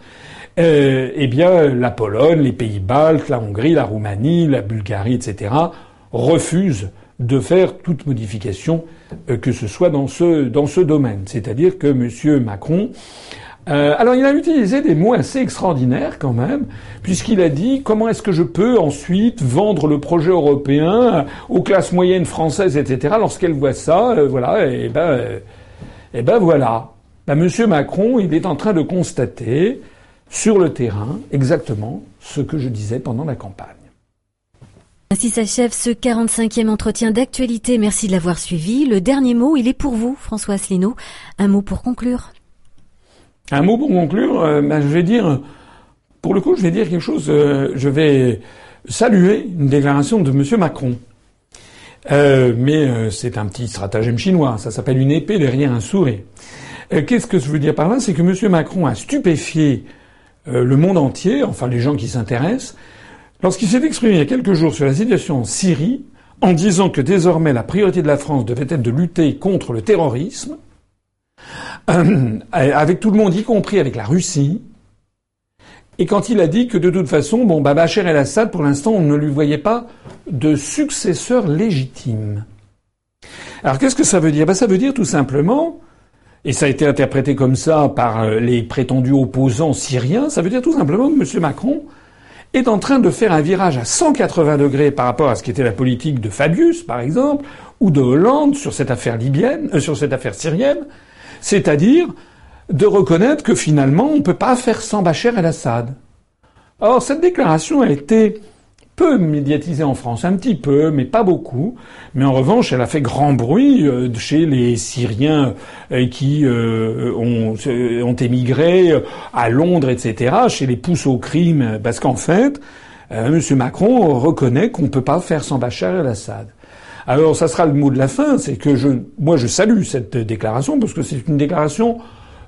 euh, eh bien la Pologne, les pays baltes, la Hongrie, la Roumanie, la Bulgarie, etc. refusent de faire toute modification euh, que ce soit dans ce domaine. C'est-à-dire que M. Macron euh, alors il a utilisé des mots assez extraordinaires quand même, puisqu'il a dit comment est-ce que je peux ensuite vendre le projet européen aux classes moyennes françaises, etc. Lorsqu'elles voient ça, voilà, et ben, ben voilà. Ben, Monsieur Macron, il est en train de constater sur le terrain exactement ce que je disais pendant la campagne. Ainsi s'achève ce 45e entretien d'actualité. Merci de l'avoir suivi. Le dernier mot, il est pour vous, François Asselineau. Un mot pour conclure. Un mot pour conclure, euh, ben, je vais dire, pour le coup, je vais dire quelque chose, euh, je vais saluer une déclaration de M. Macron. Euh, mais c'est un petit stratagème chinois, ça s'appelle une épée derrière un sourire. Qu'est-ce que je veux dire par là? C'est que M. Macron a stupéfié le monde entier, enfin les gens qui s'intéressent, lorsqu'il s'est exprimé il y a quelques jours sur la situation en Syrie, en disant que désormais la priorité de la France devait être de lutter contre le terrorisme, euh, avec tout le monde, y compris avec la Russie. Et quand il a dit que de toute façon, bon, bah, Bachar el-Assad, pour l'instant, on ne lui voyait pas de successeur légitime. Alors qu'est-ce que ça veut dire? Bah, Ça veut dire tout simplement, et ça a été interprété comme ça par euh, les prétendus opposants syriens, ça veut dire tout simplement que M. Macron est en train de faire un virage à 180 degrés par rapport à ce qui était la politique de Fabius, par exemple, ou de Hollande sur cette affaire libyenne, euh, sur cette affaire syrienne, c'est-à-dire de reconnaître que finalement on ne peut pas faire sans Bachar el-Assad. Or, cette déclaration a été peu médiatisée en France, un petit peu, mais pas beaucoup. Mais en revanche, elle a fait grand bruit euh, chez les Syriens euh, qui euh, ont, émigré à Londres, etc., chez les pousses au crime, parce qu'en fait, M. Macron reconnaît qu'on ne peut pas faire sans Bachar el-Assad. Alors ça sera le mot de la fin, c'est que je, moi je salue cette déclaration parce que c'est une déclaration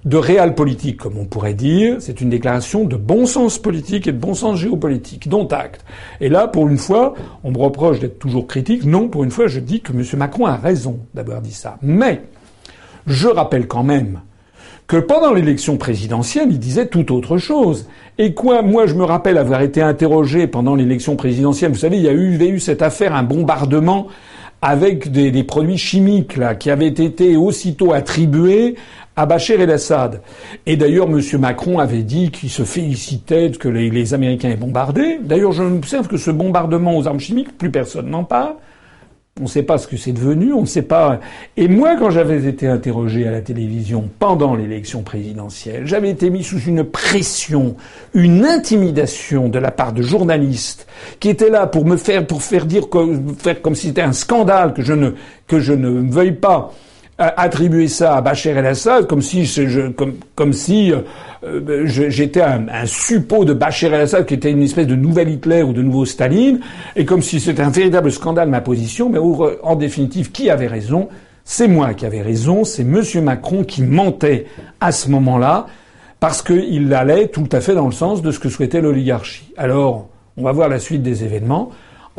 de réel politique, comme on pourrait dire. C'est une déclaration de bon sens politique et de bon sens géopolitique, dont acte. Et là, pour une fois, on me reproche d'être toujours critique. Non, pour une fois, je dis que M. Macron a raison d'avoir dit ça. Mais, je rappelle quand même que pendant l'élection présidentielle, il disait tout autre chose. Et quoi, moi, je me rappelle avoir été interrogé pendant l'élection présidentielle. Vous savez, il y a eu, cette affaire, un bombardement avec des, des, produits chimiques là qui avaient été aussitôt attribués à Bachar el-Assad. Et d'ailleurs, M. Macron avait dit qu'il se félicitait que les, Américains aient bombardé. D'ailleurs, je observe que ce bombardement aux armes chimiques, plus personne n'en parle. On ne sait pas ce que c'est devenu, on ne sait pas. Et moi, quand j'avais été interrogé à la télévision pendant l'élection présidentielle, j'avais été mis sous une pression, une intimidation de la part de journalistes qui étaient là pour me faire, pour faire dire, faire comme si c'était un scandale que je ne, que je ne veuille pas attribuer ça à Bachar el-Assad comme si je, comme, comme si euh, j'étais un, un, suppôt de Bachar el-Assad qui était une espèce de nouvel Hitler ou de nouveau Staline et comme si c'était un véritable scandale ma position. Mais en définitive qui avait raison? C'est moi qui avais raison c'est monsieur Macron qui mentait à ce moment-là parce qu'il allait tout à fait dans le sens de ce que souhaitait l'oligarchie. Alors on va voir la suite des événements.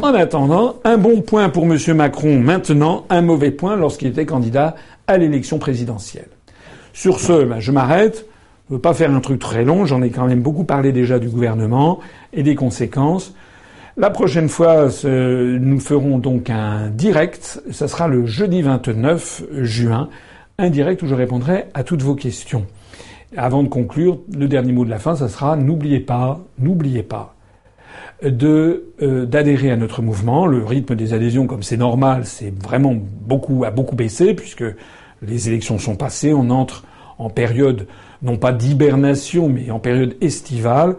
En attendant, un bon point pour M. Macron maintenant, un mauvais point lorsqu'il était candidat à l'élection présidentielle. Sur ce, ben, je m'arrête. Je ne veux pas faire un truc très long, j'en ai quand même beaucoup parlé déjà du gouvernement et des conséquences. La prochaine fois, nous ferons donc un direct, ça sera le jeudi 29 juin, un direct où je répondrai à toutes vos questions. Avant de conclure, le dernier mot de la fin, ça sera n'oubliez pas, n'oubliez pas, euh, d'adhérer à notre mouvement. Le rythme des adhésions, comme c'est normal, c'est vraiment beaucoup a beaucoup baissé puisque les élections sont passées. On entre en période non pas d'hibernation, mais en période estivale.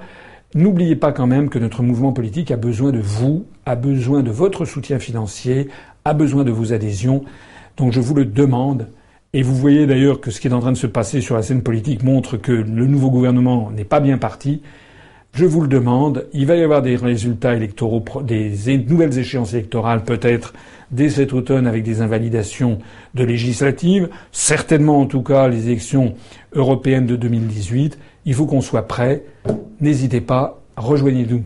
N'oubliez pas quand même que notre mouvement politique a besoin de vous, a besoin de votre soutien financier, a besoin de vos adhésions. Donc je vous le demande. Et vous voyez d'ailleurs que ce qui est en train de se passer sur la scène politique montre que le nouveau gouvernement n'est pas bien parti. Je vous le demande, il va y avoir des résultats électoraux, des nouvelles échéances électorales peut-être dès cet automne avec des invalidations de législatives, certainement en tout cas les élections européennes de 2018. Il faut qu'on soit prêt. N'hésitez pas, rejoignez-nous.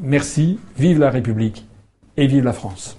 Merci, vive la République et vive la France.